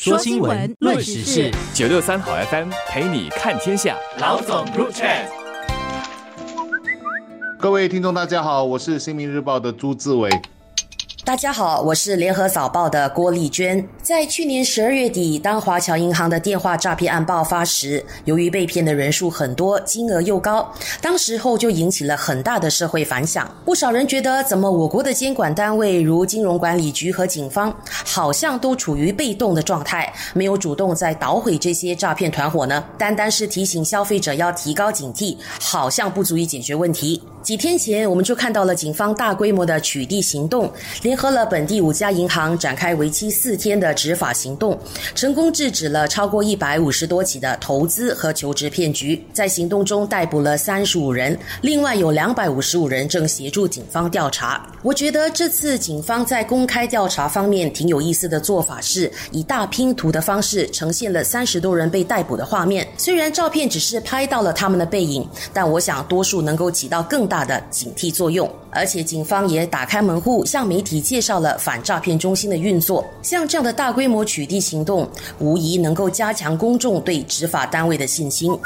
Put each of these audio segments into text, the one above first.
说新闻，论时事，九六三好 FM 陪你看天下。老总入场。各位听众，大家好，我是新民日报的朱志伟。大家好，我是联合早报的郭丽娟。在去年十二月底，当华侨银行的电话诈骗案爆发时，由于被骗的人数很多，金额又高，当时候就引起了很大的社会反响。不少人觉得，怎么我国的监管单位如金融管理局和警方，好像都处于被动的状态，没有主动在捣毁这些诈骗团伙呢？单单是提醒消费者要提高警惕，好像不足以解决问题。几天前，我们就看到了警方大规模的取缔行动，联合了本地五家银行，展开为期四天的执法行动，成功制止了超过一百五十多起的投资和求职骗局。在行动中逮捕了三十五人，另外有两百五十五人正协助警方调查。我觉得这次警方在公开调查方面挺有意思的做法，是以大拼图的方式呈现了三十多人被逮捕的画面。虽然照片只是拍到了他们的背影，但我想多数能够起到更。大的警惕作用，而且警方也打开门户，向媒体介绍了反诈骗中心的运作。像这样的大规模取缔行动，无疑能够加强公众对执法单位的信心。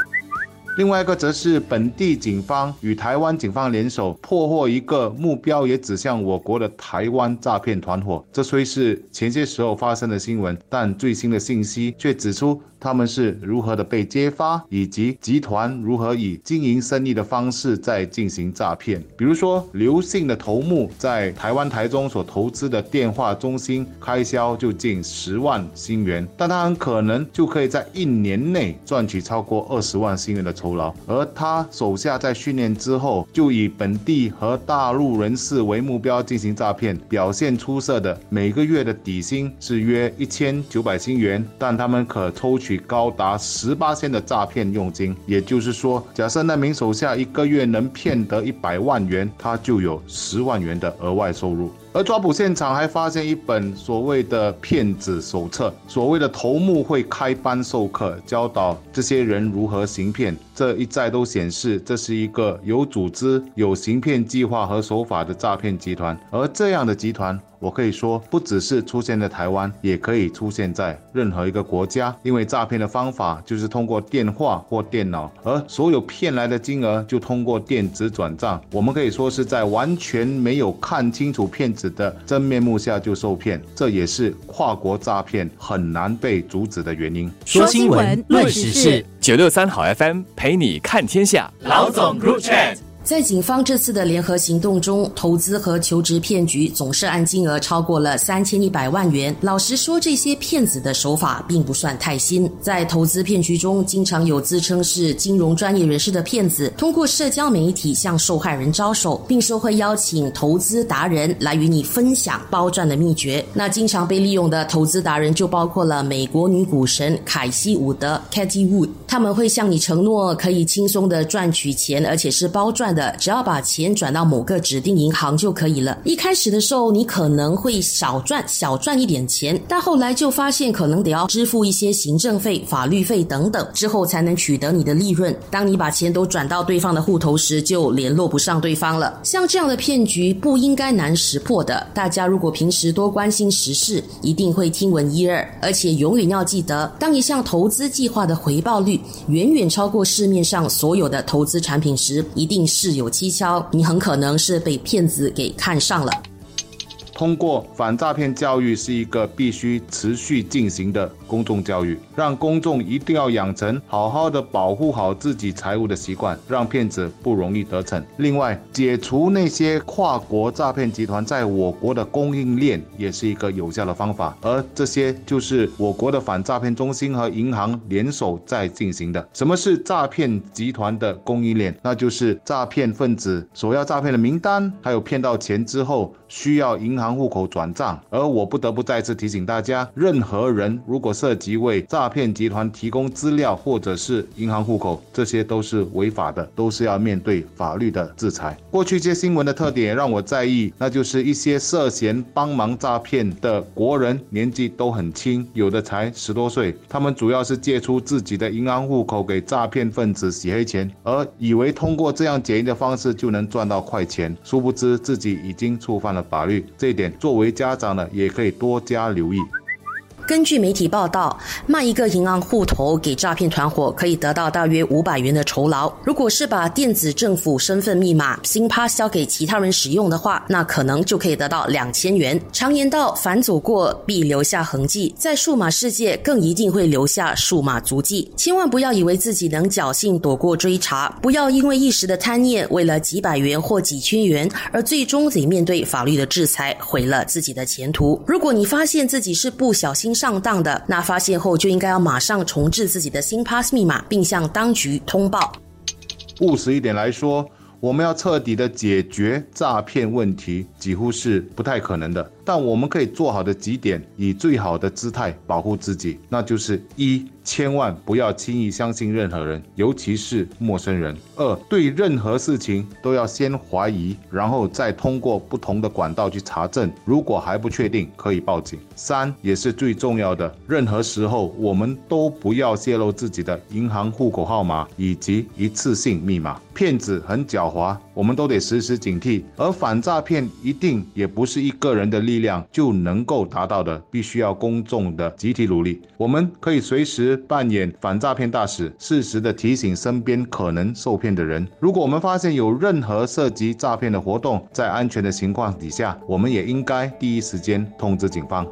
另外一个则是本地警方与台湾警方联手破获一个目标也指向我国的台湾诈骗团伙。这虽是前些时候发生的新闻，但最新的信息却指出。他们是如何的被揭发，以及集团如何以经营生意的方式在进行诈骗。比如说，刘姓的头目在台湾台中所投资的电话中心开销就近十万新元，但他很可能就可以在一年内赚取超过二十万新元的酬劳。而他手下在训练之后，就以本地和大陆人士为目标进行诈骗，表现出色的每个月的底薪是约一千九百新元，但他们可抽取。高达十八千的诈骗佣金，也就是说，假设那名手下一个月能骗得一百万元，他就有十万元的额外收入。而抓捕现场还发现一本所谓的骗子手册，所谓的头目会开班授课，教导这些人如何行骗。这一再都显示，这是一个有组织、有行骗计划和手法的诈骗集团。而这样的集团，我可以说，不只是出现在台湾，也可以出现在任何一个国家。因为诈骗的方法就是通过电话或电脑，而所有骗来的金额就通过电子转账。我们可以说是在完全没有看清楚骗子的真面目下就受骗，这也是跨国诈骗很难被阻止的原因。说新闻，论时事，九六三好 FM。陪你看天下，老总 Group Chat。在警方这次的联合行动中，投资和求职骗局总涉案金额超过了三千一百万元。老实说，这些骗子的手法并不算太新。在投资骗局中，经常有自称是金融专业人士的骗子，通过社交媒体向受害人招手，并说会邀请投资达人来与你分享包赚的秘诀。那经常被利用的投资达人就包括了美国女股神凯西·伍德 （Katie Wood），他们会向你承诺可以轻松的赚取钱，而且是包赚。的，只要把钱转到某个指定银行就可以了。一开始的时候，你可能会少赚小赚一点钱，但后来就发现可能得要支付一些行政费、法律费等等，之后才能取得你的利润。当你把钱都转到对方的户头时，就联络不上对方了。像这样的骗局不应该难识破的。大家如果平时多关心时事，一定会听闻一二。而且永远要记得，当一项投资计划的回报率远远超过市面上所有的投资产品时，一定是。事有蹊跷，你很可能是被骗子给看上了。通过反诈骗教育是一个必须持续进行的公众教育。让公众一定要养成好好的保护好自己财物的习惯，让骗子不容易得逞。另外，解除那些跨国诈骗集团在我国的供应链，也是一个有效的方法。而这些就是我国的反诈骗中心和银行联手在进行的。什么是诈骗集团的供应链？那就是诈骗分子索要诈骗的名单，还有骗到钱之后需要银行户口转账。而我不得不再次提醒大家，任何人如果是涉及为诈骗集团提供资料或者是银行户口，这些都是违法的，都是要面对法律的制裁。过去一些新闻的特点让我在意，那就是一些涉嫌帮忙诈骗的国人年纪都很轻，有的才十多岁。他们主要是借出自己的银行户口给诈骗分子洗黑钱，而以为通过这样简易的方式就能赚到快钱，殊不知自己已经触犯了法律。这一点作为家长呢也可以多加留意。根据媒体报道，卖一个银行户头给诈骗团伙，可以得到大约五百元的酬劳。如果是把电子政府身份密码 SIM-Pass 交给其他人使用的话，那可能就可以得到两千元。常言道，反走过必留下痕迹，在数码世界更一定会留下数码足迹。千万不要以为自己能侥幸躲过追查，不要因为一时的贪念，为了几百元或几千元，而最终得面对法律的制裁，毁了自己的前途。如果你发现自己是不小心，上当的那发现后就应该要马上重置自己的新 pass 密码，并向当局通报。务实一点来说，我们要彻底的解决诈骗问题，几乎是不太可能的。但我们可以做好的几点，以最好的姿态保护自己，那就是一。千万不要轻易相信任何人，尤其是陌生人。二，对任何事情都要先怀疑，然后再通过不同的管道去查证。如果还不确定，可以报警。三，也是最重要的，任何时候我们都不要泄露自己的银行户口号码以及一次性密码。骗子很狡猾，我们都得时时警惕。而反诈骗一定也不是一个人的力力量就能够达到的，必须要公众的集体努力。我们可以随时。扮演反诈骗大使，适时的提醒身边可能受骗的人。如果我们发现有任何涉及诈骗的活动，在安全的情况底下，我们也应该第一时间通知警方。